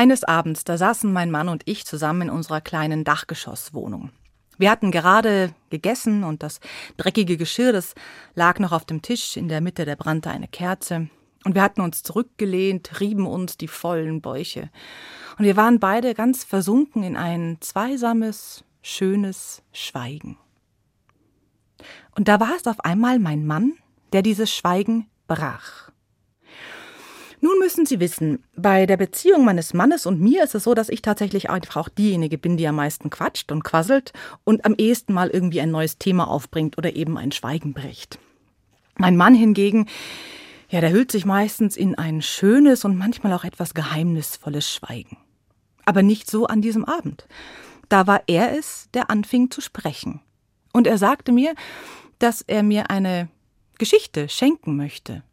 Eines Abends, da saßen mein Mann und ich zusammen in unserer kleinen Dachgeschosswohnung. Wir hatten gerade gegessen und das dreckige Geschirr, das lag noch auf dem Tisch, in der Mitte der brannte eine Kerze. Und wir hatten uns zurückgelehnt, rieben uns die vollen Bäuche. Und wir waren beide ganz versunken in ein zweisames, schönes Schweigen. Und da war es auf einmal mein Mann, der dieses Schweigen brach. Nun müssen Sie wissen, bei der Beziehung meines Mannes und mir ist es so, dass ich tatsächlich einfach auch diejenige bin, die am meisten quatscht und quasselt und am ehesten mal irgendwie ein neues Thema aufbringt oder eben ein Schweigen bricht. Mein Mann hingegen, ja, der hüllt sich meistens in ein schönes und manchmal auch etwas geheimnisvolles Schweigen. Aber nicht so an diesem Abend. Da war er es, der anfing zu sprechen. Und er sagte mir, dass er mir eine Geschichte schenken möchte.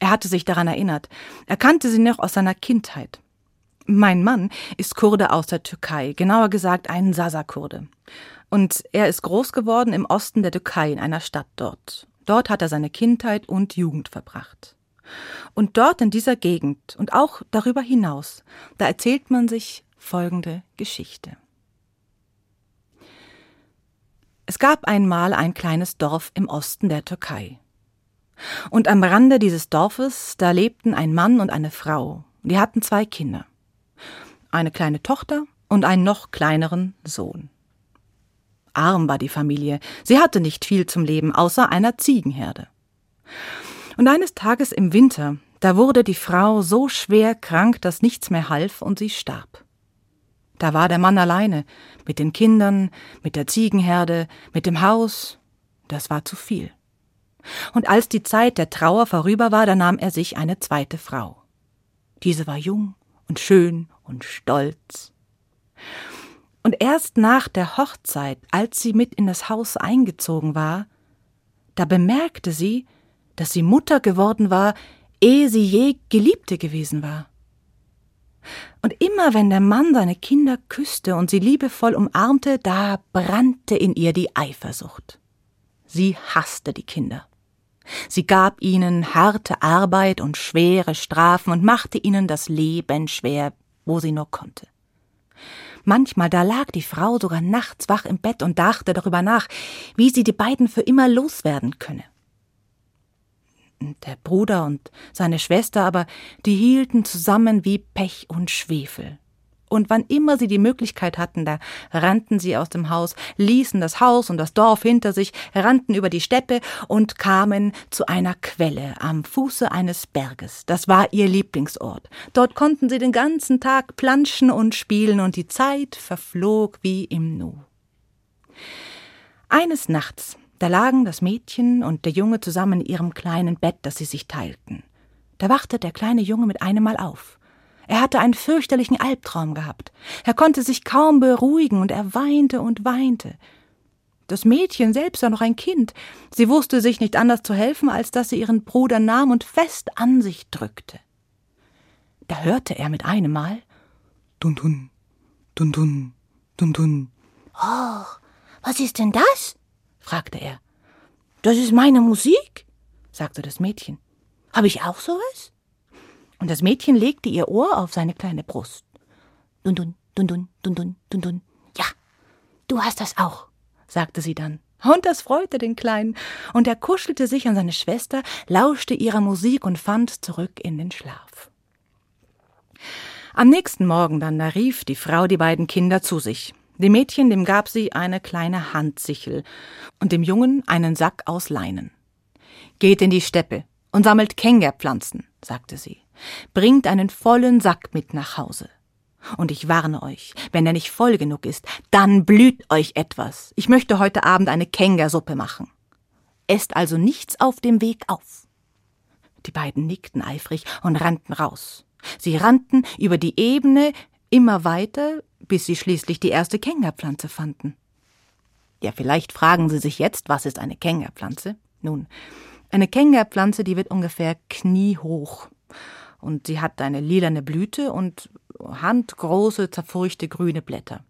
Er hatte sich daran erinnert. Er kannte sie noch aus seiner Kindheit. Mein Mann ist Kurde aus der Türkei, genauer gesagt ein Sasa-Kurde. Und er ist groß geworden im Osten der Türkei, in einer Stadt dort. Dort hat er seine Kindheit und Jugend verbracht. Und dort in dieser Gegend und auch darüber hinaus, da erzählt man sich folgende Geschichte. Es gab einmal ein kleines Dorf im Osten der Türkei. Und am Rande dieses Dorfes, da lebten ein Mann und eine Frau. Die hatten zwei Kinder. Eine kleine Tochter und einen noch kleineren Sohn. Arm war die Familie. Sie hatte nicht viel zum Leben, außer einer Ziegenherde. Und eines Tages im Winter, da wurde die Frau so schwer krank, dass nichts mehr half und sie starb. Da war der Mann alleine, mit den Kindern, mit der Ziegenherde, mit dem Haus. Das war zu viel. Und als die Zeit der Trauer vorüber war, da nahm er sich eine zweite Frau. Diese war jung und schön und stolz. Und erst nach der Hochzeit, als sie mit in das Haus eingezogen war, da bemerkte sie, dass sie Mutter geworden war, ehe sie je Geliebte gewesen war. Und immer wenn der Mann seine Kinder küsste und sie liebevoll umarmte, da brannte in ihr die Eifersucht. Sie hasste die Kinder. Sie gab ihnen harte Arbeit und schwere Strafen und machte ihnen das Leben schwer, wo sie nur konnte. Manchmal da lag die Frau sogar nachts wach im Bett und dachte darüber nach, wie sie die beiden für immer loswerden könne. Der Bruder und seine Schwester aber, die hielten zusammen wie Pech und Schwefel und wann immer sie die Möglichkeit hatten, da rannten sie aus dem Haus, ließen das Haus und das Dorf hinter sich, rannten über die Steppe und kamen zu einer Quelle am Fuße eines Berges. Das war ihr Lieblingsort. Dort konnten sie den ganzen Tag planschen und spielen, und die Zeit verflog wie im Nu. Eines Nachts, da lagen das Mädchen und der Junge zusammen in ihrem kleinen Bett, das sie sich teilten. Da wachte der kleine Junge mit einem Mal auf. Er hatte einen fürchterlichen Albtraum gehabt. Er konnte sich kaum beruhigen und er weinte und weinte. Das Mädchen selbst war noch ein Kind. Sie wusste sich nicht anders zu helfen, als dass sie ihren Bruder nahm und fest an sich drückte. Da hörte er mit einem Mal Dun dun, dun dun, dun dun. Oh, was ist denn das? fragte er. Das ist meine Musik, sagte das Mädchen. Habe ich auch sowas? Und das Mädchen legte ihr Ohr auf seine kleine Brust. Dun dun, dun dun, dun dun, dun dun. Ja, du hast das auch, sagte sie dann. Und das freute den Kleinen, und er kuschelte sich an seine Schwester, lauschte ihrer Musik und fand zurück in den Schlaf. Am nächsten Morgen dann, da rief die Frau die beiden Kinder zu sich. Dem Mädchen, dem gab sie eine kleine Handsichel und dem Jungen einen Sack aus Leinen. Geht in die Steppe und sammelt Kengerpflanzen, sagte sie. Bringt einen vollen Sack mit nach Hause. Und ich warne euch, wenn er nicht voll genug ist, dann blüht euch etwas. Ich möchte heute Abend eine Kengersuppe machen. Esst also nichts auf dem Weg auf. Die beiden nickten eifrig und rannten raus. Sie rannten über die Ebene immer weiter, bis sie schließlich die erste Kengerpflanze fanden. Ja, vielleicht fragen Sie sich jetzt, was ist eine Kengerpflanze? Nun, eine Kengerpflanze, die wird ungefähr kniehoch und sie hat eine lilane Blüte und handgroße, zerfurchte grüne Blätter.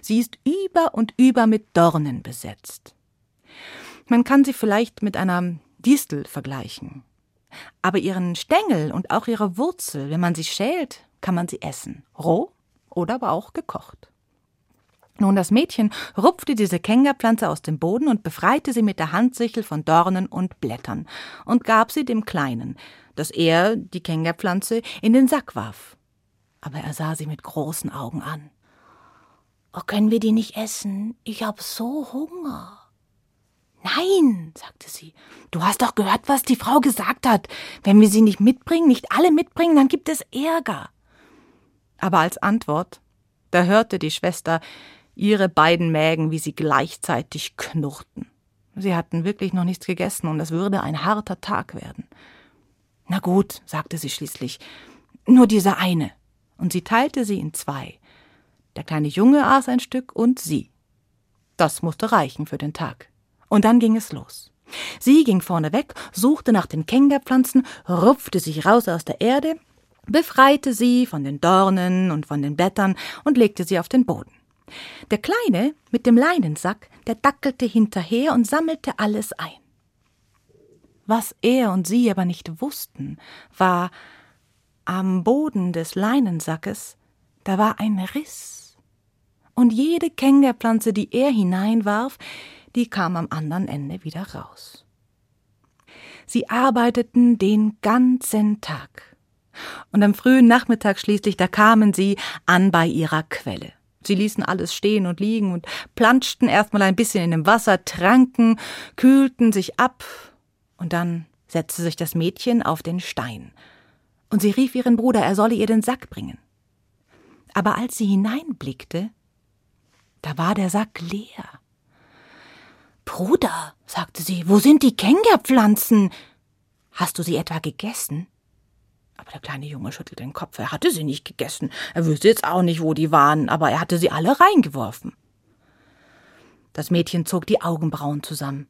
Sie ist über und über mit Dornen besetzt. Man kann sie vielleicht mit einer Distel vergleichen. Aber ihren Stängel und auch ihre Wurzel, wenn man sie schält, kann man sie essen, roh oder aber auch gekocht. Nun, das Mädchen rupfte diese Kengerpflanze aus dem Boden und befreite sie mit der Handsichel von Dornen und Blättern und gab sie dem Kleinen, dass er die Kengerpflanze in den Sack warf. Aber er sah sie mit großen Augen an. Oh, können wir die nicht essen? Ich hab so Hunger. Nein, sagte sie. Du hast doch gehört, was die Frau gesagt hat. Wenn wir sie nicht mitbringen, nicht alle mitbringen, dann gibt es Ärger. Aber als Antwort, da hörte die Schwester ihre beiden Mägen, wie sie gleichzeitig knurrten. Sie hatten wirklich noch nichts gegessen und es würde ein harter Tag werden. Na gut, sagte sie schließlich, nur diese eine. Und sie teilte sie in zwei. Der kleine Junge aß ein Stück und sie. Das musste reichen für den Tag. Und dann ging es los. Sie ging vorne weg, suchte nach den Kengerpflanzen, rupfte sich raus aus der Erde, befreite sie von den Dornen und von den Blättern und legte sie auf den Boden. Der Kleine mit dem Leinensack, der dackelte hinterher und sammelte alles ein. Was er und sie aber nicht wussten, war, am Boden des Leinensackes, da war ein Riss. Und jede Kengerpflanze, die er hineinwarf, die kam am anderen Ende wieder raus. Sie arbeiteten den ganzen Tag. Und am frühen Nachmittag schließlich, da kamen sie an bei ihrer Quelle. Sie ließen alles stehen und liegen und planschten erstmal ein bisschen in dem Wasser, tranken, kühlten sich ab, und dann setzte sich das Mädchen auf den Stein, und sie rief ihren Bruder, er solle ihr den Sack bringen. Aber als sie hineinblickte, da war der Sack leer. Bruder, sagte sie, wo sind die Kengerpflanzen? Hast du sie etwa gegessen? Aber der kleine Junge schüttelte den Kopf. Er hatte sie nicht gegessen. Er wüsste jetzt auch nicht, wo die waren, aber er hatte sie alle reingeworfen. Das Mädchen zog die Augenbrauen zusammen.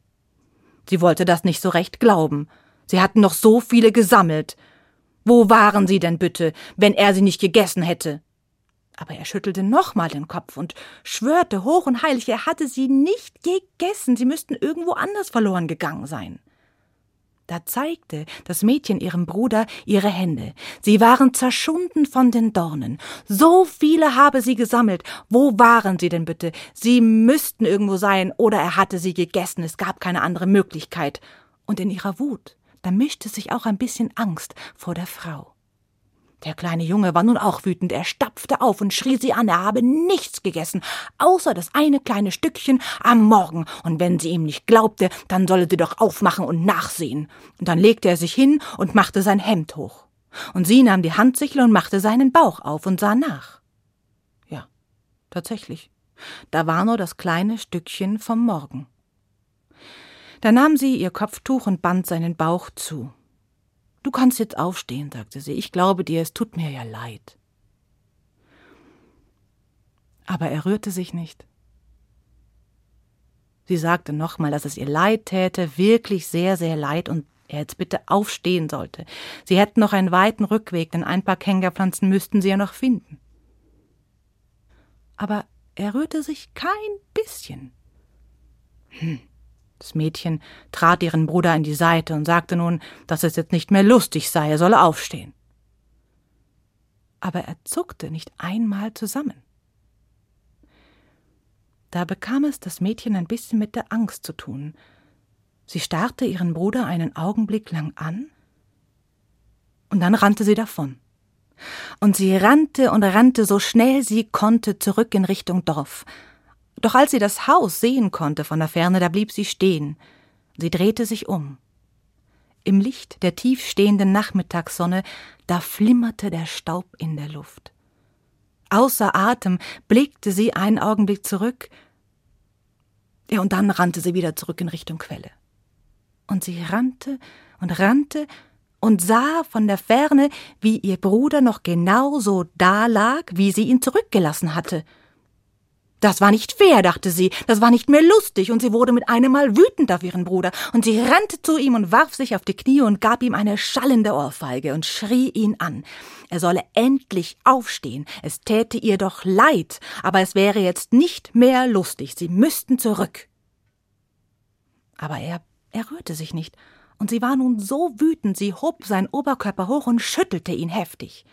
Sie wollte das nicht so recht glauben. Sie hatten noch so viele gesammelt. Wo waren sie denn bitte, wenn er sie nicht gegessen hätte? Aber er schüttelte nochmal den Kopf und schwörte hoch und heilig, er hatte sie nicht gegessen, sie müssten irgendwo anders verloren gegangen sein. Da zeigte das Mädchen ihrem Bruder ihre Hände. Sie waren zerschunden von den Dornen. So viele habe sie gesammelt. Wo waren sie denn bitte? Sie müssten irgendwo sein, oder er hatte sie gegessen. Es gab keine andere Möglichkeit. Und in ihrer Wut, da mischte sich auch ein bisschen Angst vor der Frau. Der kleine Junge war nun auch wütend. Er stapfte auf und schrie sie an, er habe nichts gegessen, außer das eine kleine Stückchen am Morgen. Und wenn sie ihm nicht glaubte, dann solle sie doch aufmachen und nachsehen. Und dann legte er sich hin und machte sein Hemd hoch. Und sie nahm die Handsichel und machte seinen Bauch auf und sah nach. Ja, tatsächlich. Da war nur das kleine Stückchen vom Morgen. Da nahm sie ihr Kopftuch und band seinen Bauch zu. Du kannst jetzt aufstehen, sagte sie. Ich glaube dir, es tut mir ja leid. Aber er rührte sich nicht. Sie sagte nochmal, dass es ihr leid täte, wirklich sehr, sehr leid, und er jetzt bitte aufstehen sollte. Sie hätten noch einen weiten Rückweg, denn ein paar Kengerpflanzen müssten sie ja noch finden. Aber er rührte sich kein bisschen. Hm. Das Mädchen trat ihren Bruder in die Seite und sagte nun, dass es jetzt nicht mehr lustig sei, er solle aufstehen. Aber er zuckte nicht einmal zusammen. Da bekam es das Mädchen ein bisschen mit der Angst zu tun. Sie starrte ihren Bruder einen Augenblick lang an, und dann rannte sie davon. Und sie rannte und rannte so schnell sie konnte zurück in Richtung Dorf, doch als sie das Haus sehen konnte von der Ferne, da blieb sie stehen. Sie drehte sich um. Im Licht der tiefstehenden Nachmittagssonne, da flimmerte der Staub in der Luft. Außer Atem blickte sie einen Augenblick zurück, ja, und dann rannte sie wieder zurück in Richtung Quelle. Und sie rannte und rannte und sah von der Ferne, wie ihr Bruder noch genau so da lag, wie sie ihn zurückgelassen hatte. Das war nicht fair, dachte sie, das war nicht mehr lustig, und sie wurde mit einem Mal wütend auf ihren Bruder, und sie rannte zu ihm und warf sich auf die Knie und gab ihm eine schallende Ohrfeige und schrie ihn an. Er solle endlich aufstehen, es täte ihr doch leid, aber es wäre jetzt nicht mehr lustig, sie müssten zurück. Aber er, er rührte sich nicht, und sie war nun so wütend, sie hob seinen Oberkörper hoch und schüttelte ihn heftig.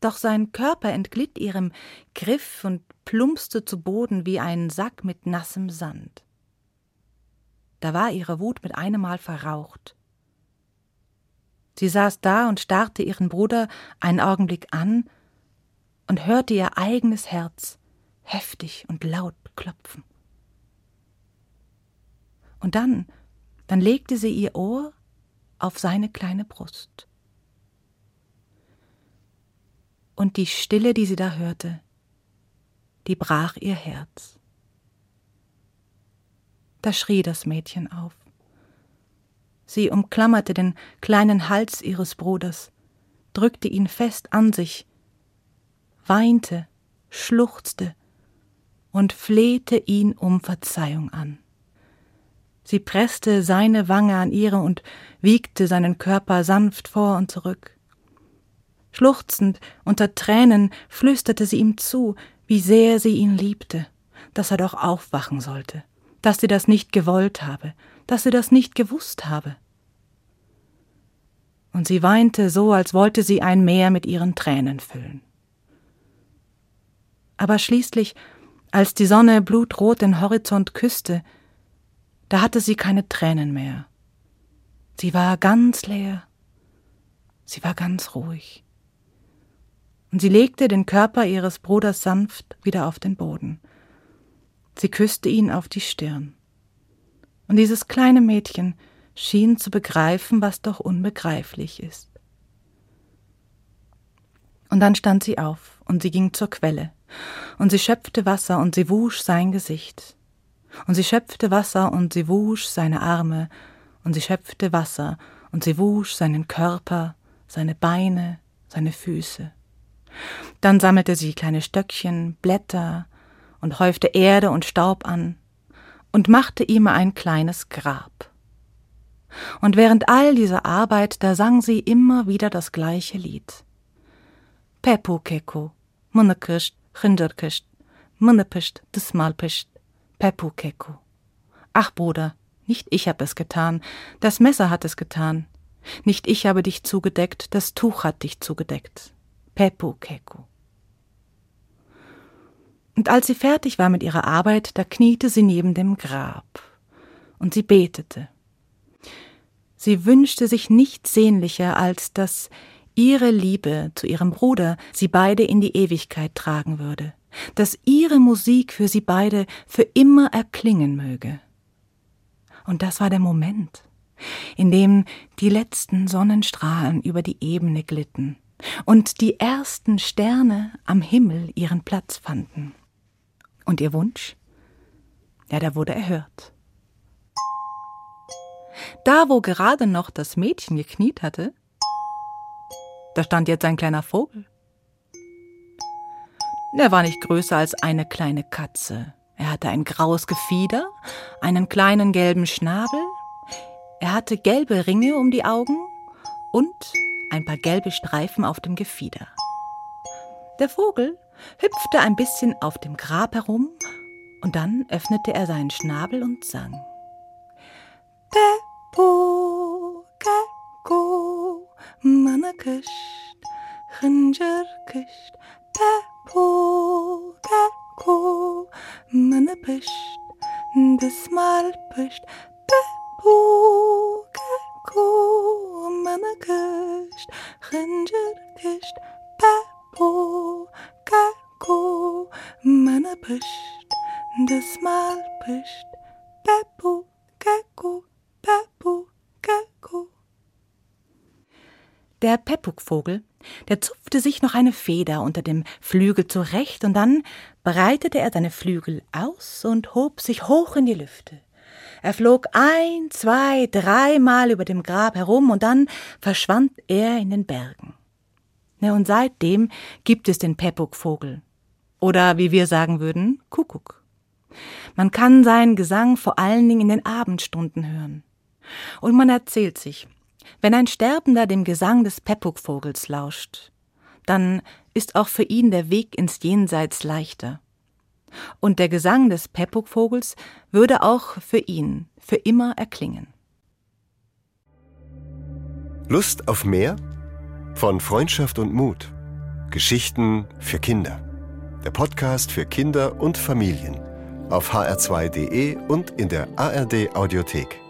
doch sein Körper entglitt ihrem Griff und plumpste zu Boden wie ein Sack mit nassem Sand. Da war ihre Wut mit einem Mal verraucht. Sie saß da und starrte ihren Bruder einen Augenblick an und hörte ihr eigenes Herz heftig und laut klopfen. Und dann, dann legte sie ihr Ohr auf seine kleine Brust. Und die Stille, die sie da hörte, die brach ihr Herz. Da schrie das Mädchen auf. Sie umklammerte den kleinen Hals ihres Bruders, drückte ihn fest an sich, weinte, schluchzte und flehte ihn um Verzeihung an. Sie presste seine Wange an ihre und wiegte seinen Körper sanft vor und zurück. Schluchzend unter Tränen flüsterte sie ihm zu, wie sehr sie ihn liebte, dass er doch aufwachen sollte dass sie das nicht gewollt habe, dass sie das nicht gewusst habe. Und sie weinte so, als wollte sie ein Meer mit ihren Tränen füllen. Aber schließlich, als die Sonne blutrot den Horizont küsste, da hatte sie keine Tränen mehr. Sie war ganz leer. Sie war ganz ruhig. Und sie legte den Körper ihres Bruders sanft wieder auf den Boden. Sie küsste ihn auf die Stirn. Und dieses kleine Mädchen schien zu begreifen, was doch unbegreiflich ist. Und dann stand sie auf und sie ging zur Quelle, und sie schöpfte Wasser und sie wusch sein Gesicht, und sie schöpfte Wasser und sie wusch seine Arme, und sie schöpfte Wasser und sie wusch seinen Körper, seine Beine, seine Füße. Dann sammelte sie kleine Stöckchen, Blätter, und häufte Erde und Staub an und machte ihm ein kleines Grab. Und während all dieser Arbeit, da sang sie immer wieder das gleiche Lied. Pepu keko, munnekischt, chinderkischt, munnepischt, desmalpischt, Pepu keko. Ach, Bruder, nicht ich hab es getan, das Messer hat es getan. Nicht ich habe dich zugedeckt, das Tuch hat dich zugedeckt. Pepu keko. Und als sie fertig war mit ihrer Arbeit, da kniete sie neben dem Grab. Und sie betete. Sie wünschte sich nichts sehnlicher, als dass ihre Liebe zu ihrem Bruder sie beide in die Ewigkeit tragen würde, dass ihre Musik für sie beide für immer erklingen möge. Und das war der Moment, in dem die letzten Sonnenstrahlen über die Ebene glitten und die ersten Sterne am Himmel ihren Platz fanden. Und ihr Wunsch? Ja, der wurde erhört. Da, wo gerade noch das Mädchen gekniet hatte, da stand jetzt ein kleiner Vogel. Er war nicht größer als eine kleine Katze. Er hatte ein graues Gefieder, einen kleinen gelben Schnabel, er hatte gelbe Ringe um die Augen und ein paar gelbe Streifen auf dem Gefieder. Der Vogel hüpfte ein bisschen auf dem Grab herum und dann öffnete er seinen Schnabel und sang. Pepo, Keko, Manakisht, Chinjarkisht, Pepo, Keko, Manapisht, Desmalpisht, Pepo, Pepo, Kako, mana pisht, das mal pisht, Pepu, Kako, Pepu, Kako. Der Pepukvogel, der zupfte sich noch eine Feder unter dem Flügel zurecht und dann breitete er seine Flügel aus und hob sich hoch in die Lüfte. Er flog ein, zwei, dreimal über dem Grab herum und dann verschwand er in den Bergen. Ja, und seitdem gibt es den Pepuk-Vogel. Oder wie wir sagen würden, Kuckuck. Man kann seinen Gesang vor allen Dingen in den Abendstunden hören. Und man erzählt sich, wenn ein Sterbender dem Gesang des Pepuk-Vogels lauscht, dann ist auch für ihn der Weg ins Jenseits leichter. Und der Gesang des Pepuk-Vogels würde auch für ihn für immer erklingen. Lust auf mehr? Von Freundschaft und Mut Geschichten für Kinder. Der Podcast für Kinder und Familien auf hr2.de und in der ARD Audiothek.